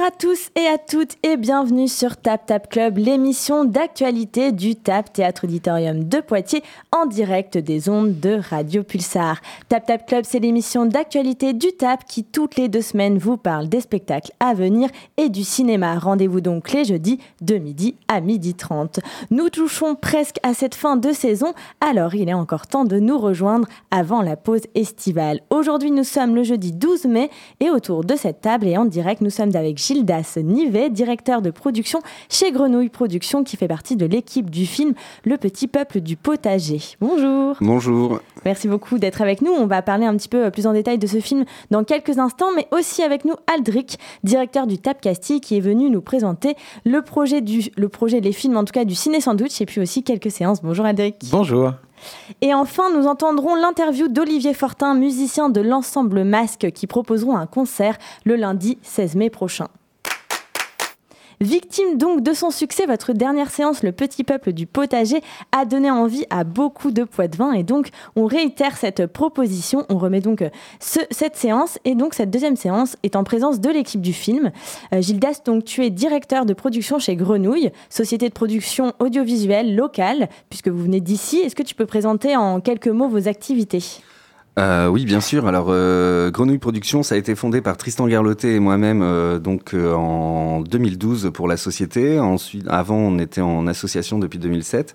Bonjour à tous et à toutes et bienvenue sur Tap Tap Club, l'émission d'actualité du Tap Théâtre Auditorium de Poitiers en direct des ondes de Radio Pulsar. Tap Tap Club, c'est l'émission d'actualité du Tap qui toutes les deux semaines vous parle des spectacles à venir et du cinéma. Rendez-vous donc les jeudis de midi à midi 30. Nous touchons presque à cette fin de saison, alors il est encore temps de nous rejoindre avant la pause estivale. Aujourd'hui, nous sommes le jeudi 12 mai et autour de cette table et en direct, nous sommes avec Gildas Nivet, directeur de production chez Grenouille Productions, qui fait partie de l'équipe du film Le Petit Peuple du Potager. Bonjour. Bonjour. Merci beaucoup d'être avec nous. On va parler un petit peu plus en détail de ce film dans quelques instants, mais aussi avec nous Aldric, directeur du Tap Castille, qui est venu nous présenter le projet, du, le projet, les films en tout cas du Ciné Sandwich et puis aussi quelques séances. Bonjour Aldric. Bonjour. Et enfin, nous entendrons l'interview d'Olivier Fortin, musicien de l'ensemble Masque, qui proposeront un concert le lundi 16 mai prochain. Victime donc de son succès, votre dernière séance, Le Petit Peuple du Potager, a donné envie à beaucoup de poids de vin et donc on réitère cette proposition. On remet donc cette séance et donc cette deuxième séance est en présence de l'équipe du film. Euh, Gildas, donc tu es directeur de production chez Grenouille, société de production audiovisuelle locale, puisque vous venez d'ici. Est-ce que tu peux présenter en quelques mots vos activités? Euh, oui, bien sûr. Alors, euh, Grenouille Productions, ça a été fondé par Tristan Garloté et moi-même euh, donc euh, en 2012 pour la société. Ensuite, avant, on était en association depuis 2007.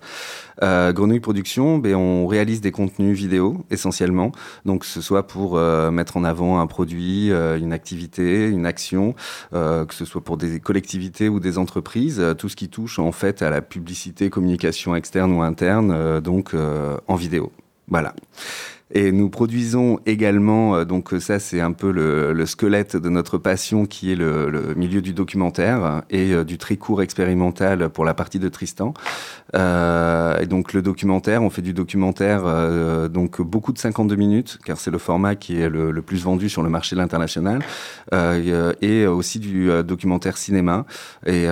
Euh, Grenouille Productions, ben, on réalise des contenus vidéo essentiellement. Donc, ce soit pour mettre en avant un produit, une activité, une action, que ce soit pour des collectivités ou des entreprises, tout ce qui touche en fait à la publicité, communication externe ou interne, donc en vidéo. Voilà. Et nous produisons également, euh, donc ça c'est un peu le, le, squelette de notre passion qui est le, le milieu du documentaire et euh, du très court expérimental pour la partie de Tristan. Euh, et donc le documentaire, on fait du documentaire euh, donc beaucoup de 52 minutes car c'est le format qui est le, plus vendu sur le marché de l'international euh, et aussi du documentaire cinéma. Et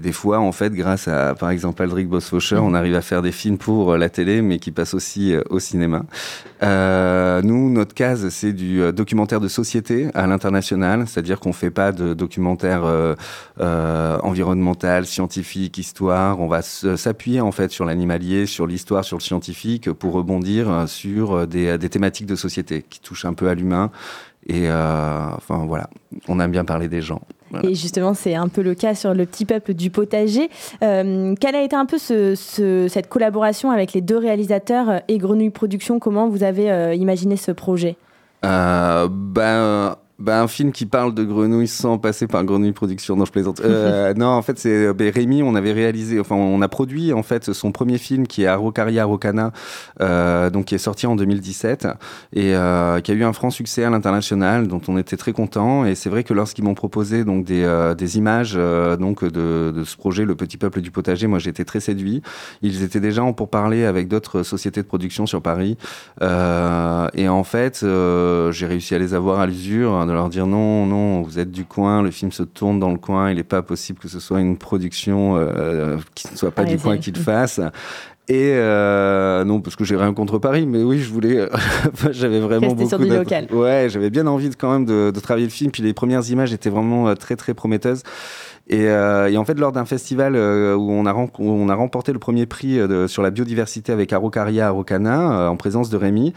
des fois en fait grâce à par exemple Aldric Bosfaucher, on arrive à faire des films pour la télé mais qui passent aussi au cinéma. Euh, nous, notre case, c'est du euh, documentaire de société à l'international, c'est-à-dire qu'on fait pas de documentaire euh, euh, environnemental, scientifique, histoire. On va s'appuyer en fait sur l'animalier, sur l'histoire, sur le scientifique pour rebondir sur des, des thématiques de société qui touchent un peu à l'humain. Et enfin voilà, on aime bien parler des gens. Et justement, c'est un peu le cas sur le petit peuple du potager. Euh, quelle a été un peu ce, ce, cette collaboration avec les deux réalisateurs et Grenouille Productions? Comment vous avez euh, imaginé ce projet? Euh, ben, bah, un film qui parle de grenouilles sans passer par Grenouille Production. Non, je plaisante. Euh, non, en fait, c'est ben, Rémi. On avait réalisé, enfin, on a produit en fait son premier film qui est Araucaria Araucana, euh, donc qui est sorti en 2017 et euh, qui a eu un franc succès à l'international, dont on était très content. Et c'est vrai que lorsqu'ils m'ont proposé donc des, des images donc de, de, ce projet, Le Petit Peuple du Potager, moi j'étais très séduit. Ils étaient déjà en pourparler avec d'autres sociétés de production sur Paris. Et en fait, j'ai réussi à les avoir à l'usure de leur dire non, non, vous êtes du coin, le film se tourne dans le coin, il n'est pas possible que ce soit une production euh, qui ne soit pas du coin qu'il fasse. Et euh, non, parce que j'ai rien contre Paris, mais oui, je voulais. j'avais vraiment Rester beaucoup. Sur du local. Ouais, j'avais bien envie de, quand même de, de, travailler le film. Puis les premières images étaient vraiment euh, très très prometteuses. Et, euh, et, en fait, lors d'un festival euh, où, on a remporté le premier prix euh, sur la biodiversité avec Araucaria Araucana, en présence de Rémi,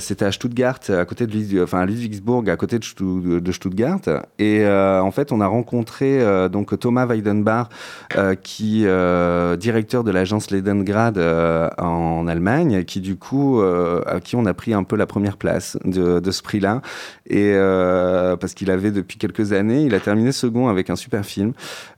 c'était à Stuttgart, à côté de enfin à Ludwigsburg, à côté de, Stuttgart. Et en fait, on a rencontré donc Thomas Weidenbach, qui directeur de l'agence Ledengrad en Allemagne, qui du coup, à qui on a pris un peu la première place de ce prix-là. Et parce qu'il avait depuis quelques années, il a terminé second avec un super film.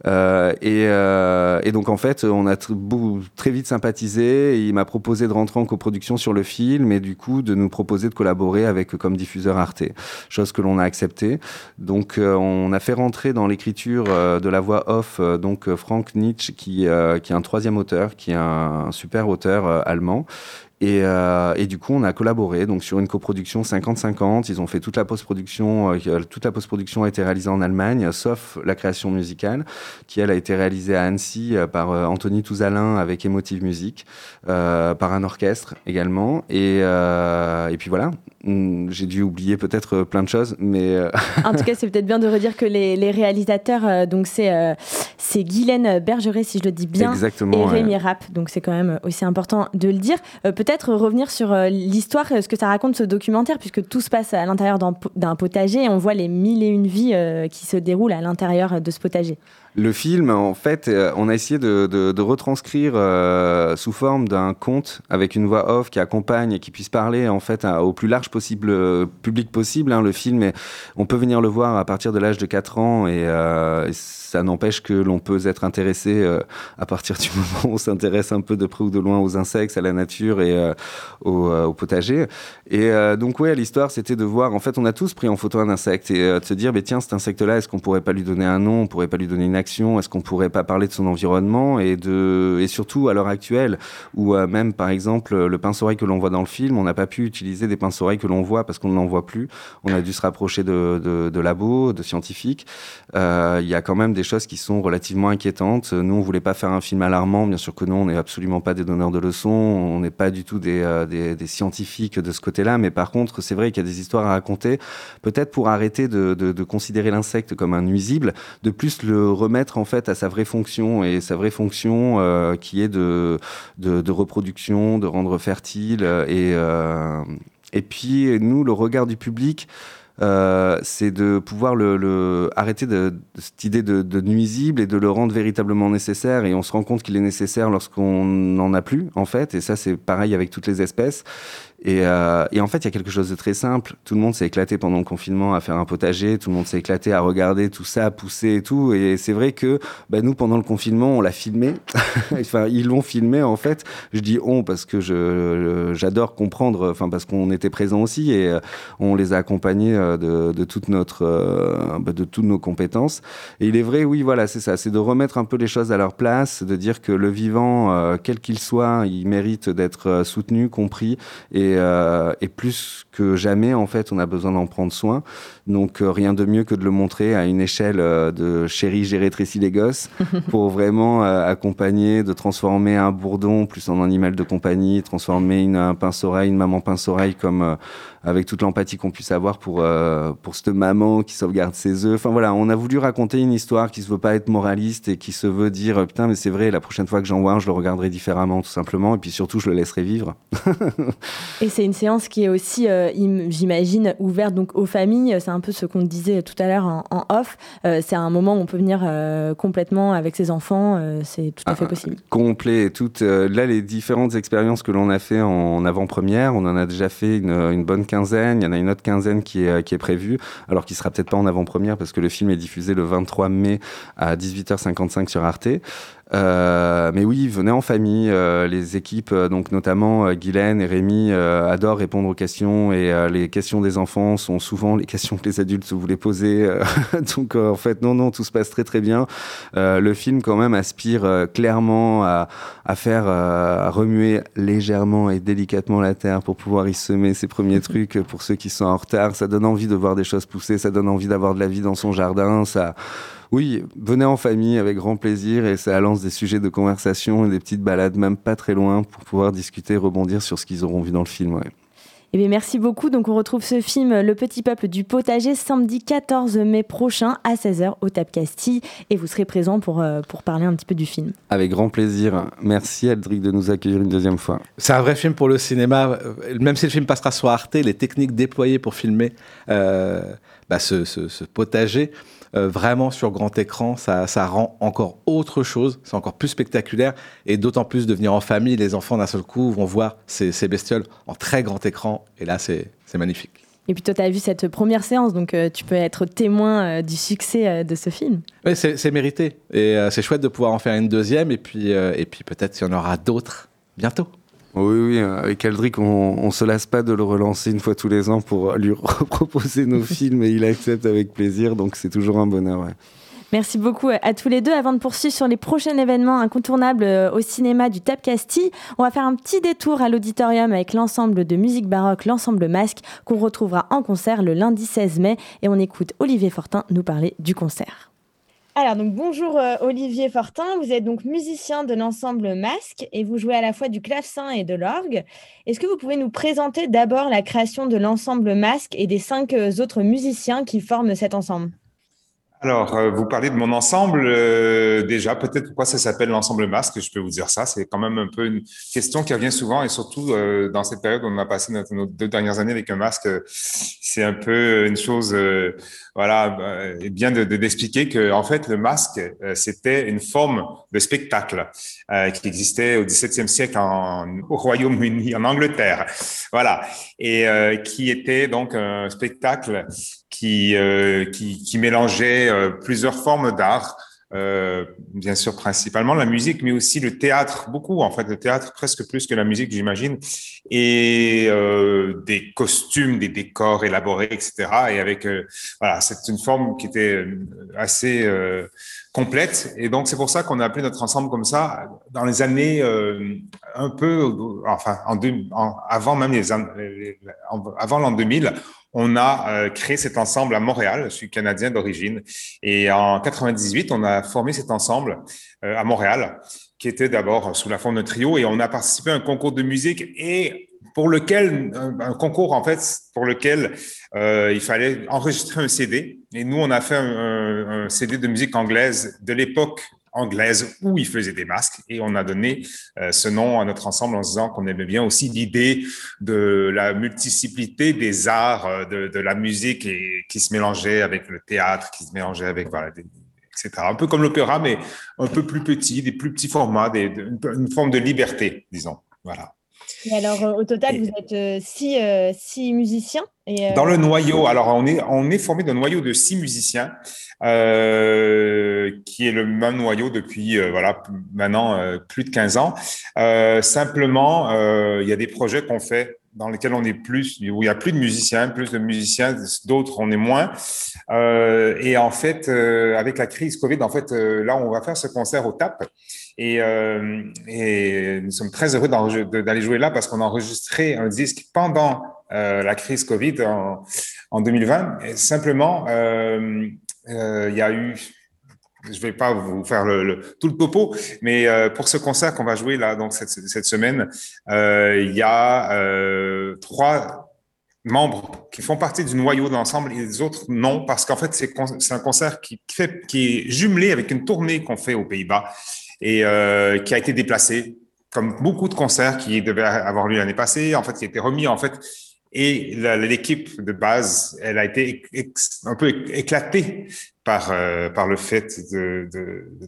Euh, et, euh, et, donc en fait, on a très vite sympathisé. Il m'a proposé de rentrer en coproduction sur le film et du coup de nous proposer de collaborer avec comme diffuseur Arte, chose que l'on a accepté. Donc euh, on a fait rentrer dans l'écriture euh, de la voix off euh, donc Frank Nietzsche qui, est un troisième auteur, qui est un super auteur allemand Et, euh, et, du coup, on a collaboré donc sur une coproduction 50-50. Ils ont fait toute la post-production. Euh, toute la post-production a été réalisée en Allemagne, sauf la création musicale, qui elle a été réalisée à Annecy euh, par Anthony Touzalin avec Emotive Music, par un orchestre également. Et, et puis voilà. Hmm, j'ai dû oublier peut-être plein de choses, mais en tout cas, c'est peut-être bien de redire que les, les réalisateurs, donc c'est c'est Guylaine Bergeret, si je le dis bien, Exactement, et Rémi Rapp. Donc c'est quand même aussi important de le dire. peut-être revenir sur euh, l'histoire, ce que ça raconte ce documentaire, puisque tout se passe à l'intérieur d'un potager et on voit les mille et une vies euh, qui se déroulent à l'intérieur de ce potager. Le film, en fait, euh, on a essayé de, retranscrire sous forme d'un conte avec une voix off qui accompagne et qui puisse parler en fait au plus large possible public possible. Hein. Le film, on peut venir le voir à partir de l'âge de 4 ans et, ça n'empêche que l'on peut être intéressé à partir du moment où on s'intéresse un peu de près ou de loin aux insectes, à la nature et euh, euh, au, potager. Et euh, donc, ouais, l'histoire, c'était de voir, en fait, on a tous pris en photo un insecte et de se dire, mais tiens, cet insecte-là, est-ce qu'on pourrait pas lui donner un nom, on pourrait pas lui donner une est-ce qu'on pourrait pas parler de son environnement et de, et surtout à l'heure actuelle, où même, par exemple, le pince-oreille que l'on voit dans le film, on n'a pas pu utiliser des pince-oreilles que l'on voit parce qu'on n'en voit plus. On a dû se rapprocher de, de, de labos, de scientifiques. Il y a quand même des choses qui sont relativement inquiétantes. Nous, on voulait pas faire un film alarmant, bien sûr que non, on n'est absolument pas des donneurs de leçons, on n'est pas du tout euh, des, scientifiques de ce côté-là, mais par contre, c'est vrai qu'il y a des histoires à raconter, peut-être pour arrêter de, considérer l'insecte comme un nuisible, de plus le remettre en fait à sa vraie fonction, et sa vraie fonction euh, qui est de, de, reproduction, de rendre fertile, et, euh, et puis nous, le regard du public, euh, c'est de pouvoir le, arrêter cette idée de, nuisible et de le rendre véritablement nécessaire. Et on se rend compte qu'il est nécessaire lorsqu'on n'en a plus, en fait. Et ça, c'est pareil avec toutes les espèces. Euh, et, en fait, il y a quelque chose de très simple. Tout le monde s'est éclaté pendant le confinement à faire un potager. Tout le monde s'est éclaté à regarder tout ça, pousser et tout. Et c'est vrai que bah, nous, pendant le confinement, on l'a filmé. enfin, ils l'ont filmé en fait. Je dis on parce que j'adore comprendre. Enfin, parce qu'on était présents aussi et euh, on les a accompagnés de, de toute notre, bah, de toutes nos compétences. Et il est vrai, oui, voilà, c'est ça. C'est de remettre un peu les choses à leur place, de dire que le vivant, quel qu'il soit, il mérite d'être soutenu, compris et euh, et, plus que jamais, en fait, on a besoin d'en prendre soin. Donc, euh, rien de mieux que de le montrer à une échelle euh, de chérie, j'ai rétréci les gosses pour vraiment accompagner, de transformer un bourdon plus en animal de compagnie, transformer une, un pince-oreille, une maman pince-oreille comme avec toute l'empathie qu'on puisse avoir pour, euh, pour cette maman qui sauvegarde ses œufs. Enfin voilà, on a voulu raconter une histoire qui se veut pas être moraliste et qui se veut dire euh, putain, mais c'est vrai, la prochaine fois que j'en vois un, je le regarderai différemment, tout simplement. Et puis surtout, je le laisserai vivre. et c'est une séance qui est aussi, euh, j'imagine, ouverte donc aux familles. C'est un peu ce qu'on disait tout à l'heure en, off. c'est un moment où on peut venir complètement avec ses enfants. c'est tout à fait ah, possible. Complet. Toutes, là, les différentes expériences que l'on a fait en avant-première, on en a déjà fait une, une bonne quinzaine, il y en a une autre quinzaine qui est, qui est prévue, alors qui sera peut-être pas en avant-première parce que le film est diffusé le 23 mai à 18h55 sur Arte. Euh, mais oui, venez en famille. Euh, les équipes, euh, donc notamment euh, Guylaine et Rémi, adorent répondre aux questions et les questions des enfants sont souvent les questions que les adultes voulaient poser. donc en fait, non, non, tout se passe très très bien. le film quand même aspire clairement à, à faire à remuer légèrement et délicatement la terre pour pouvoir y semer ses premiers trucs pour ceux qui sont en retard. Ça donne envie de voir des choses pousser, ça donne envie d'avoir de la vie dans son jardin. Ça oui, venez en famille avec grand plaisir et ça lance des sujets de conversation et des petites balades même pas très loin pour pouvoir discuter, rebondir sur ce qu'ils auront vu dans le film. Ouais. Eh bien, merci beaucoup. Donc, on retrouve ce film Le Petit Peuple du Potager samedi 14 mai prochain à 16h au Tap Castille. Et vous serez présent pour, euh, pour parler un petit peu du film. Avec grand plaisir. Merci, Aldric, de nous accueillir une deuxième fois. C'est un vrai film pour le cinéma. Même si le film passera sur Arte, les techniques déployées pour filmer euh, bah, ce, ce, potager euh, vraiment sur grand écran, ça, ça rend encore autre chose, c'est encore plus spectaculaire, et d'autant plus de venir en famille, les enfants d'un seul coup vont voir ces, ces bestioles en très grand écran, et là c'est magnifique. Et puis toi, tu as vu cette première séance, donc euh, tu peux être témoin euh, du succès de ce film. Oui, c'est mérité. Et c'est chouette de pouvoir en faire une deuxième, et puis, et puis peut-être qu'il y en aura d'autres bientôt. Oui, oui, avec Aldric, on, ne se lasse pas de le relancer une fois tous les ans pour lui proposer nos films et il accepte avec plaisir, donc c'est toujours un bonheur. Merci beaucoup à tous les deux. Avant de poursuivre sur les prochains événements incontournables au cinéma du Tap Castille, on va faire un petit détour à l'auditorium avec l'ensemble de musique baroque, l'ensemble Masque, qu'on retrouvera en concert le lundi 16 mai. Et on écoute Olivier Fortin nous parler du concert. Alors, donc bonjour euh, Olivier Fortin, vous êtes donc musicien de l'ensemble Masque et vous jouez à la fois du clavecin et de l'orgue. Est-ce que vous pouvez nous présenter d'abord la création de l'ensemble Masque et des cinq euh, autres musiciens qui forment cet ensemble? Alors, euh, vous parlez de mon ensemble. Euh, déjà, peut-être pourquoi ça s'appelle l'ensemble masque, je peux vous dire ça. C'est quand même un peu une question qui revient souvent et surtout euh, dans cette période où on a passé nos, deux dernières années avec un masque, c'est un peu une chose, voilà, bien de d'expliquer que en fait le masque c'était une forme de spectacle qui existait au XVIIe siècle en, au Royaume-Uni, en Angleterre, voilà, et qui était donc un spectacle qui, euh, qui, mélangeait euh, plusieurs formes d'art, euh, bien sûr principalement la musique, mais aussi le théâtre, beaucoup en fait, le théâtre presque plus que la musique, j'imagine, et des costumes, des décors élaborés, etc. Et avec, voilà, c'est une forme qui était assez complète. Et donc, c'est pour ça qu'on a appelé notre ensemble comme ça dans les années un peu, enfin, avant même les, avant l'an 2000, on a euh, créé cet ensemble à Montréal. Je suis canadien d'origine. Et en 98, on a formé cet ensemble euh, à Montréal, qui était d'abord sous la forme de trio. Et on a participé à un concours de musique et pour lequel, un, concours en fait, pour lequel euh, il fallait enregistrer un CD. Et nous, on a fait un CD de musique anglaise de l'époque anglaise où il faisait des masques et on a donné euh, ce nom à notre ensemble en disant qu'on aimait bien aussi l'idée de la multiplicité des arts, euh, de, la musique et, qui se mélangeait avec le théâtre, qui se mélangeait avec voilà, etc. Un peu comme l'opéra, mais un peu plus petit, des plus petits formats, des, une, forme de liberté, disons. Voilà. Et alors, euh, au total, vous êtes six, six musiciens et Dans le noyau, alors on est, on est formé d'un noyau de six musiciens euh, qui est le même noyau depuis euh, voilà maintenant euh, plus de 15 ans. simplement, il y a des projets qu'on fait dans lesquels on est plus, où il y a plus de musiciens, plus de musiciens, d'autres on est moins. Euh, et en fait, avec la crise Covid, en fait, là on va faire ce concert au TAP. Et, nous sommes très heureux d'aller jouer là parce qu'on a enregistré un disque pendant la crise Covid en, en 2020. Et simplement, euh, il y a eu je vais pas vous faire tout le topo, mais euh, pour ce concert qu'on va jouer là donc cette, semaine, euh, il y a euh, trois membres qui font partie du noyau de l'ensemble et les autres non parce qu'en fait c'est un concert qui, qui est jumelé avec une tournée qu'on fait aux Pays-Bas et qui a été déplacé comme beaucoup de concerts qui devaient avoir lieu l'année passée en fait qui a été remis en fait et l'équipe de base, elle a été un peu éclatée par, euh, par le fait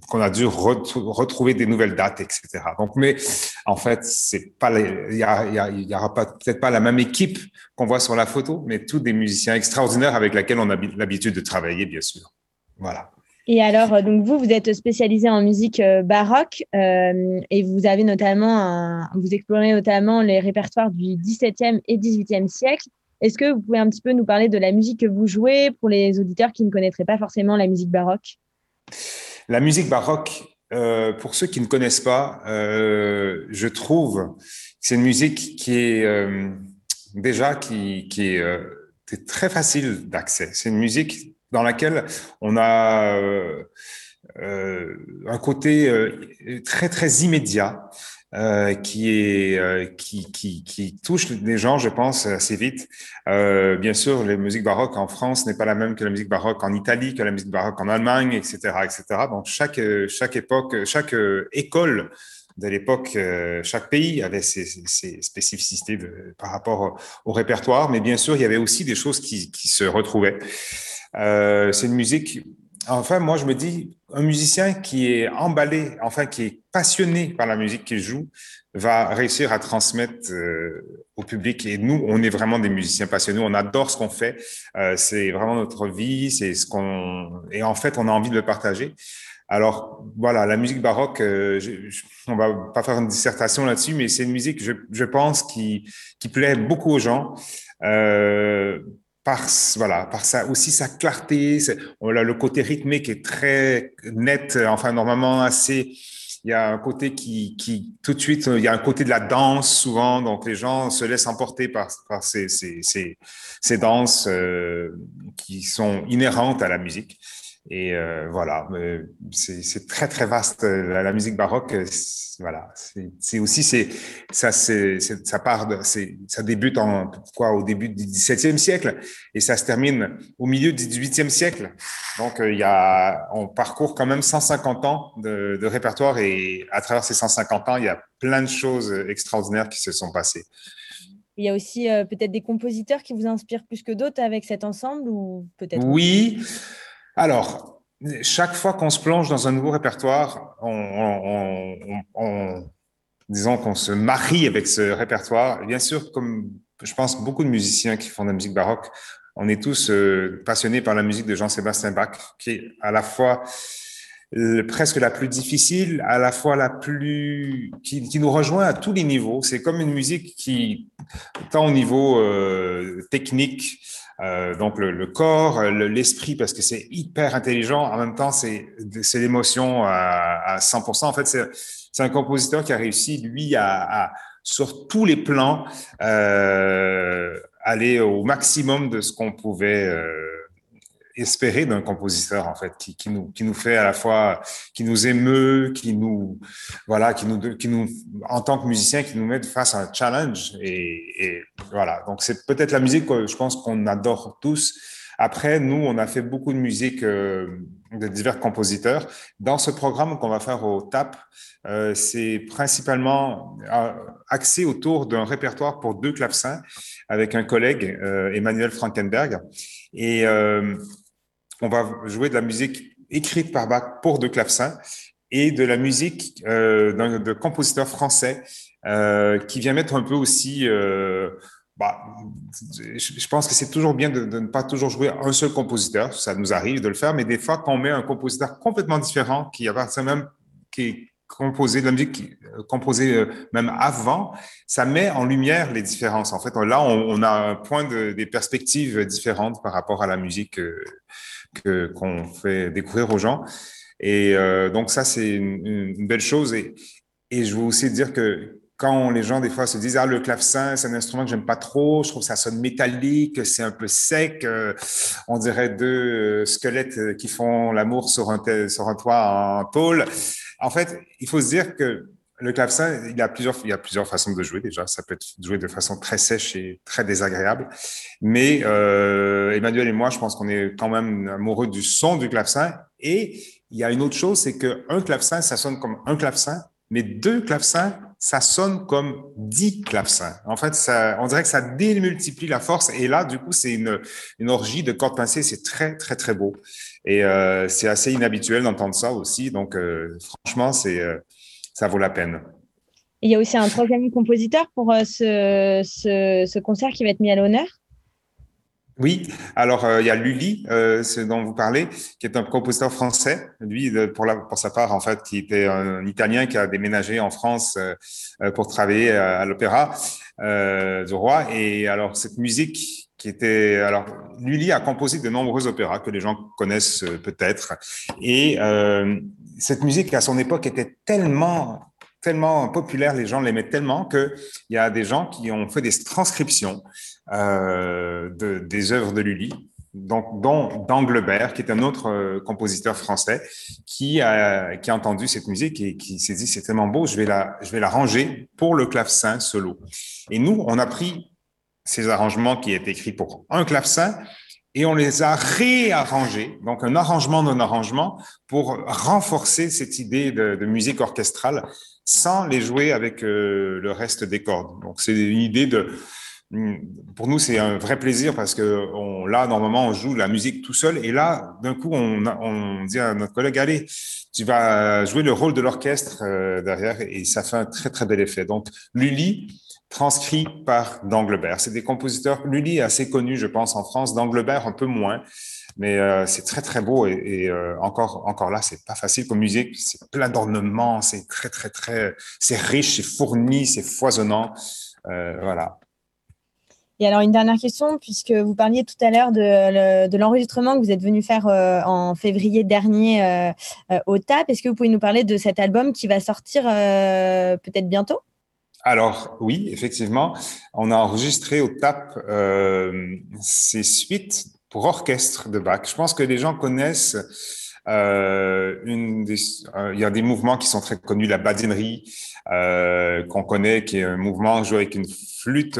qu'on a dû retrouver des nouvelles dates, etc. Donc, mais en fait, c'est pas, il y, y aura peut-être pas la même équipe qu'on voit sur la photo, mais tous des musiciens extraordinaires avec lesquels on a l'habitude de travailler, bien sûr. Voilà. Et alors, euh, donc vous, vous êtes spécialisé en musique euh, baroque euh, et vous avez notamment, vous explorez notamment les répertoires du XVIIe et XVIIIe siècle. Est-ce que vous pouvez un petit peu nous parler de la musique que vous jouez pour les auditeurs qui ne connaîtraient pas forcément la musique baroque? La musique baroque, pour ceux qui ne connaissent pas, je trouve que c'est une musique qui est déjà qui, qui est très facile d'accès. C'est une musique dans laquelle on a euh, euh, un côté euh, très très immédiat qui touche les gens, je pense, assez vite. bien sûr, la musique baroque en France n'est pas la même que la musique baroque en Italie, que la musique baroque en Allemagne, etc., etc. Donc chaque époque, chaque école de l'époque, chaque pays avait ses, spécificités par rapport au, répertoire, mais bien sûr, il y avait aussi des choses qui se retrouvaient. Euh, c'est une musique. Enfin, moi, je me dis, un musicien qui est emballé, enfin, qui est passionné par la musique qu'il joue, va réussir à transmettre euh, au public. Et nous, on est vraiment des musiciens passionnés. On adore ce qu'on fait. Euh, c'est vraiment notre vie. C'est ce qu'on. Et en fait, on a envie de le partager. Alors voilà, la musique baroque, euh, je, je, on va pas faire une dissertation là-dessus, mais c'est une musique, je, je pense, qui, qui plaît beaucoup aux gens. Euh, par voilà par ça aussi sa clarté on a le côté rythmé qui est très net enfin normalement assez il y a un côté qui, qui tout de suite il y a un côté de la danse souvent donc les gens se laissent emporter par, ces, ces, ces, ces danses euh, qui sont inhérentes à la musique et euh, voilà, c'est très très vaste la, la musique baroque. Euh, voilà, c'est aussi c'est ça c'est ça part de, ça débute en quoi au début du XVIIe siècle et ça se termine au milieu du XVIIIe siècle. Donc euh, il y a on parcourt quand même 150 ans de, de répertoire et à travers ces 150 ans il y a plein de choses extraordinaires qui se sont passées. Il y a aussi peut-être des compositeurs qui vous inspirent plus que d'autres avec cet ensemble ou peut-être Oui. Alors, chaque fois qu'on se plonge dans un nouveau répertoire, on, disons qu'on se marie avec ce répertoire. Bien sûr, comme je pense beaucoup de musiciens qui font de la musique baroque, on est tous euh, passionnés par la musique de Jean-Sébastien Bach, qui est à la fois presque la plus difficile, à la fois la plus qui, nous rejoint à tous les niveaux. C'est comme une musique qui, tant au niveau euh, technique, euh, donc le, le corps, l'esprit, parce que c'est hyper intelligent. En même temps, c'est l'émotion à, à 100%. En fait, c'est un compositeur qui a réussi, lui, à, à sur tous les plans, euh, aller au maximum de ce qu'on pouvait euh, espérer d'un compositeur en fait qui, qui, nous qui nous fait à la fois qui nous émeut qui nous voilà qui nous qui nous en tant que musicien qui nous met face à un challenge et, et voilà. Donc c'est peut-être la musique que je pense qu'on adore tous. Après nous on a fait beaucoup de musique euh, de divers compositeurs. Dans ce programme qu'on va faire au TAP euh, c'est principalement euh, axé autour d'un répertoire pour deux clavecins avec un collègue Emmanuel Frankenberg. Et on va jouer de la musique écrite par Bach pour de clavecins et de la musique de compositeurs français euh, qui vient mettre un peu aussi. Euh, bah, je pense que c'est toujours bien de, ne pas toujours jouer un seul compositeur. Ça nous arrive de le faire, mais des fois, quand on met un compositeur complètement différent, qui appartient même, qui composé de la musique composée euh, même avant, ça met en lumière les différences. En fait, là, on, a un point de, des perspectives différentes par rapport à la musique euh, qu'on fait découvrir aux gens. Et donc ça, c'est une, une, belle chose. Et, et je veux aussi dire que quand les gens, des fois, se disent, ah, le clavecin, c'est un instrument que j'aime pas trop, je trouve que ça sonne métallique, c'est un peu sec, euh, on dirait deux euh, squelettes qui font l'amour sur un, sur un toit en tôle. En fait, il faut se dire que le clavecin, il a plusieurs, il y a plusieurs façons de jouer déjà. Ça peut être joué de façon très sèche et très désagréable. Mais euh, Emmanuel et moi, je pense qu'on est quand même amoureux du son du clavecin. Et il y a une autre chose, c'est qu'un clavecin, ça sonne comme un clavecin, mais deux clavecins, ça sonne comme dix clavecins. En fait, on dirait que ça démultiplie la force. Et là, du coup, c'est une, orgie de cordes pincées. C'est très, très, très beau. Et euh, c'est assez inhabituel d'entendre ça aussi. Donc, euh, franchement, euh, ça vaut la peine. Il y a aussi un troisième compositeur pour ce, concert qui va être mis à l'honneur? Oui, alors euh, il y a Lully, euh, ce dont vous parlez, qui est un compositeur français, lui pour, la, pour sa part en fait, qui était un Italien qui a déménagé en France euh, pour travailler à, l'Opéra euh, du Roi. Et alors cette musique qui était alors Lully a composé de nombreux opéras que les gens connaissent euh, peut-être, et euh, cette musique à son époque était tellement tellement populaire, les gens l'aimaient tellement que il y a des gens qui ont fait des transcriptions de, des œuvres de Lully, donc dont d'Anglebert, qui est un autre euh, compositeur français, qui a, qui a entendu cette musique et qui s'est dit c'est tellement beau, je vais la, je vais la ranger pour le clavecin solo. Et nous, on a pris ces arrangements qui étaient écrits pour un clavecin et on les a réarrangés, donc un arrangement d'un arrangement pour renforcer cette idée de, de, musique orchestrale sans les jouer avec euh, le reste des cordes. Donc c'est une idée de, pour nous c'est un vrai plaisir parce que là normalement on joue la musique tout seul et là d'un coup on, dit à notre collègue allez tu vas jouer le rôle de l'orchestre euh, derrière et ça fait un très très bel effet. Donc Lully transcrit par d'Anglebert. C'est des compositeurs, Lully est assez connu, je pense, en France, d'Anglebert un peu moins, mais euh, c'est très très beau et, euh, encore encore là, c'est pas facile comme musique, c'est plein d'ornements, c'est très très très, c'est riche, c'est fourni, c'est foisonnant, voilà. Et alors, une dernière question, puisque vous parliez tout à l'heure de, l'enregistrement que vous êtes venu faire en février dernier au TAP. Est-ce que vous pouvez nous parler de cet album qui va sortir peut-être bientôt? Alors oui, effectivement, on a enregistré au TAP euh, ces suites pour orchestre de Bach. Je pense que les gens connaissent euh, des, euh, il y a des mouvements qui sont très connus, la badinerie euh, qu'on connaît, qui est un mouvement joué avec une flûte,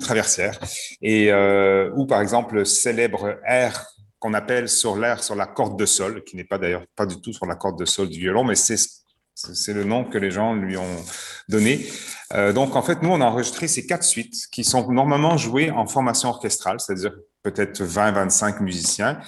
traversière, et euh, ou par exemple le célèbre air qu'on appelle sur l'air sur la corde de sol, qui n'est pas d'ailleurs pas du tout sur la corde de sol du violon, mais c'est c'est le nom que les gens lui ont donné. Euh, donc, en fait, nous, on a enregistré ces quatre suites qui sont normalement jouées en formation orchestrale, c'est-à-dire peut-être 20, 25 musiciens.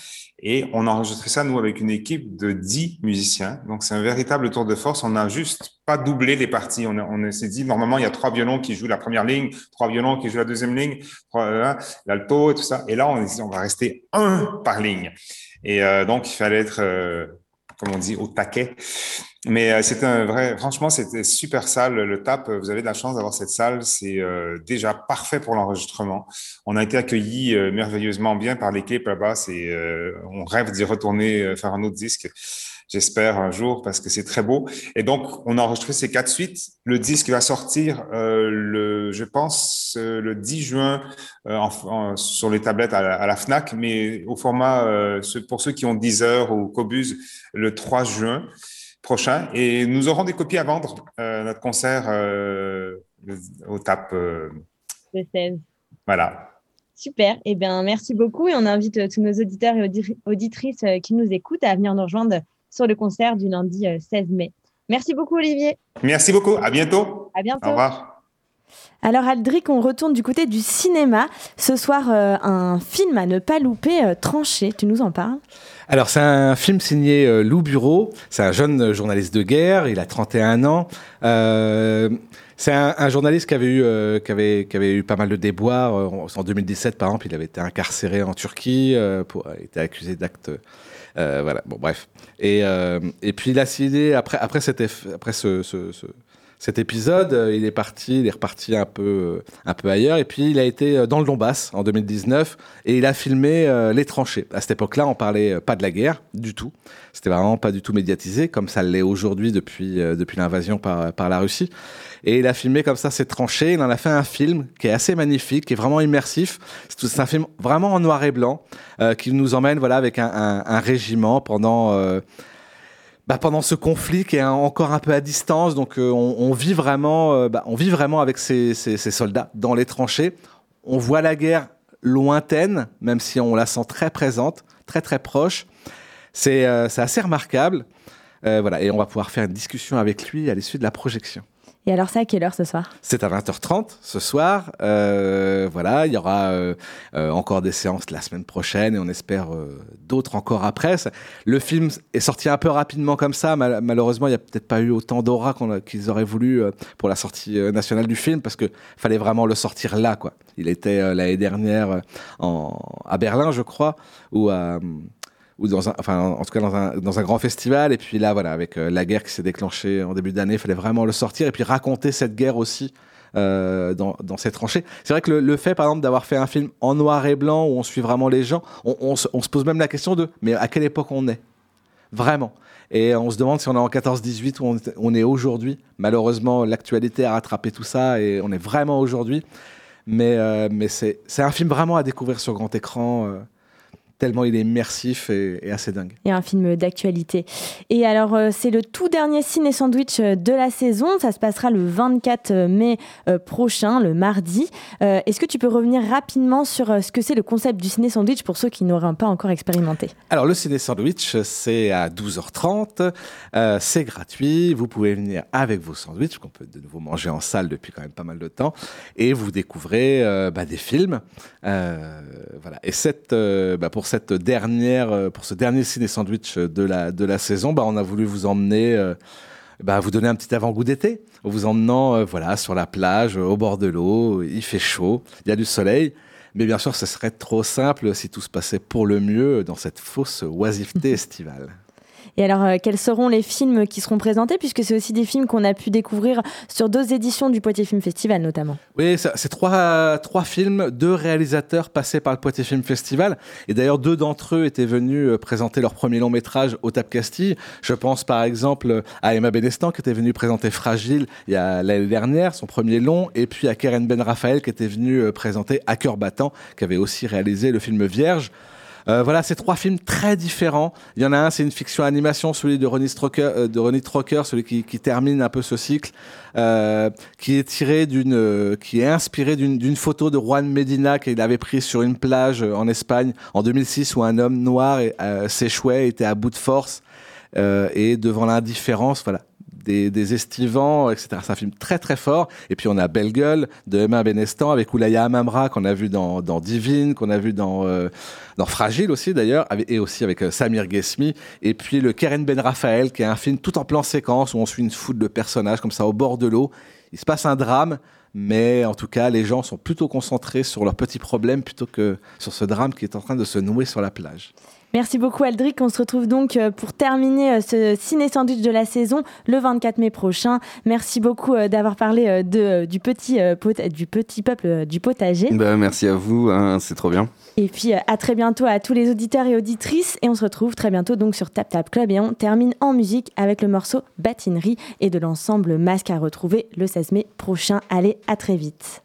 Et on a enregistré ça, nous, avec une équipe de 10 musiciens. Donc, c'est un véritable tour de force. On n'a juste pas doublé les parties. On, s'est dit, normalement, il y a trois violons qui jouent la première ligne, trois violons qui jouent la deuxième ligne, euh, l'alto et tout ça. Et là, on on va rester un par ligne. Et euh, donc, il fallait être, euh, comme on dit, au taquet. Mais euh, c'était un vrai, franchement, c'était super salle. Le TAP, vous avez de la chance d'avoir cette salle. C'est euh, déjà parfait pour l'enregistrement. On a été accueillis euh, merveilleusement bien par l'équipe là-bas. C'est, on rêve d'y retourner faire un autre disque. J'espère un jour parce que c'est très beau. Et donc, on a enregistré ces quatre suites. Le disque va sortir, le, je pense, le 10 juin en, sur les tablettes à, la Fnac, mais au format pour ceux qui ont 10 heures ou Cobus, le 3 juin prochain. Et nous aurons des copies à vendre, euh, notre concert euh, au TAP. Euh, le 16. Voilà. Super. Eh bien, merci beaucoup. Et on invite tous nos auditeurs et auditrices qui nous écoutent à venir nous rejoindre sur le concert du lundi 16 mai. Merci beaucoup, Olivier. Merci beaucoup. À bientôt. À bientôt. Au revoir. Alors Aldric, on retourne du côté du cinéma. Ce soir, un film à ne pas louper, Tranché. Tu nous en parles? Alors, c'est un film signé euh, Lou Bureau. C'est un jeune journaliste de guerre. Il a 31 ans. Euh, c'est un, journaliste qui avait, eu, euh, qui, avait, qui avait eu pas mal de déboires. En 2017, par exemple, il avait été incarcéré en Turquie, pour, il était accusé d'actes. Voilà, bon, bref. Et, et puis, il a signé, après, après, après ce, ce cet épisode, euh, il est parti, il est reparti un peu, euh, ailleurs. Et puis, il a été euh, dans le Donbass en 2019 et il a filmé les tranchées. À cette époque-là, on parlait pas de la guerre du tout. C'était vraiment pas du tout médiatisé comme ça l'est aujourd'hui depuis, l'invasion par la Russie. Et il a filmé comme ça ces tranchées. Il en a fait un film qui est assez magnifique, qui est vraiment immersif. C'est un film vraiment en noir et blanc qui nous emmène voilà avec un, régiment pendant bah, pendant ce conflit qui est encore un peu à distance. Donc euh, on, vit vraiment, euh, bah, on vit vraiment avec ces, soldats dans les tranchées. On voit la guerre lointaine, même si on la sent très présente, très très proche. C'est euh, assez remarquable. voilà, et on va pouvoir faire une discussion avec lui à l'issue de la projection. Et alors, c'est à quelle heure ce soir? C'est à 20h30 ce soir. Euh, voilà, il y aura euh, euh, encore des séances la semaine prochaine et on espère d'autres encore après. Le film est sorti un peu rapidement comme ça. malheureusement, il n'y a peut-être pas eu autant d'aura qu'ils auraient voulu pour la sortie nationale du film parce qu'il fallait vraiment le sortir là. Il était l'année dernière à Berlin, je crois, ou à ou dans un, enfin en tout cas dans un, dans un grand festival. Et puis là, voilà, avec euh, la guerre qui s'est déclenchée en début d'année, il fallait vraiment le sortir et puis raconter cette guerre aussi. Euh, dans, dans ces tranchées. C'est vrai que le, fait, par exemple, d'avoir fait un film en noir et blanc où on suit vraiment les gens, on, se, pose même la question de mais à quelle époque on est? Vraiment. Et on se demande si on est en 14-18 ou on, est aujourd'hui. Malheureusement, l'actualité a rattrapé tout ça et on est vraiment aujourd'hui. Mais, euh, mais c'est un film vraiment à découvrir sur grand écran tellement il est immersif et, assez dingue. Il y a un film d'actualité. Et alors, euh, c'est le tout dernier ciné sandwich euh, de la saison. Ça se passera le 24 euh, mai prochain, le mardi. Est-ce que tu peux revenir rapidement sur ce que c'est le concept du ciné sandwich pour ceux qui n'auraient pas encore expérimenté? Alors, le ciné sandwich, c'est à 12h30. c'est gratuit. Vous pouvez venir avec vos sandwichs, qu'on peut de nouveau manger en salle depuis quand même pas mal de temps. Et vous découvrez bah, des films. voilà. Et cette, bah, pour cette dernière, euh, pour ce dernier ciné sandwich de la, de la saison, bah, on a voulu vous emmener, euh, bah, vous donner un petit avant-goût d'été, en vous emmenant euh, voilà, sur la plage, au bord de l'eau, il fait chaud, il y a du soleil. Mais bien sûr, ce serait trop simple si tout se passait pour le mieux dans cette fausse oisiveté estivale. Et alors, euh, quels seront les films qui seront présentés, puisque c'est aussi des films qu'on a pu découvrir sur deux éditions du Poitiers Film Festival notamment Oui, c'est trois, films, deux réalisateurs passés par le Poitiers Film Festival. Et d'ailleurs, deux d'entre eux étaient venus euh, présenter leur premier long métrage au Tap Castille. Je pense par exemple à Emma Benestan qui était venue présenter Fragile l'année dernière, son premier long, et puis à Karen Ben Raphaël qui était venue euh, présenter À cœur battant, qui avait aussi réalisé le film Vierge. Euh, voilà, c'est trois films très différents. Il y en a un, c'est une fiction animation, celui de Ronnie Stroker, euh, de Ronnie Trocker, celui qui, qui, termine un peu ce cycle, euh, qui est tiré d'une, euh, qui est inspiré d'une photo de Juan Medina qu'il avait prise sur une plage en Espagne en 2006 où un homme noir s'échouait, était à bout de force et devant l'indifférence, voilà, des, des, estivants, etc. C'est un film très très fort. Et puis on a Belle Gueule de Emma Benestan avec Oulaya Amamra qu'on a vu dans, dans Divine, qu'on a vu dans, euh, dans Fragile aussi d'ailleurs, et aussi avec euh, Samir Ghesmi. Et puis le Keren Ben Raphaël qui est un film tout en plan séquence où on suit une foule de personnages comme ça au bord de l'eau. Il se passe un drame, mais en tout cas les gens sont plutôt concentrés sur leurs petits problèmes plutôt que sur ce drame qui est en train de se nouer sur la plage. Merci beaucoup Aldric. On se retrouve donc euh, pour terminer euh, ce ciné sandwich de la saison le 24 mai prochain. Merci beaucoup euh, d'avoir parlé de, du, petit, du petit peuple du potager. Bah, merci à vous, hein, c'est trop bien. Et puis à très bientôt à tous les auditeurs et auditrices. Et on se retrouve très bientôt donc sur Tap Tap Club. Et on termine en musique avec le morceau Batinerie et de l'ensemble Masque à retrouver le 16 mai prochain. Allez, à très vite.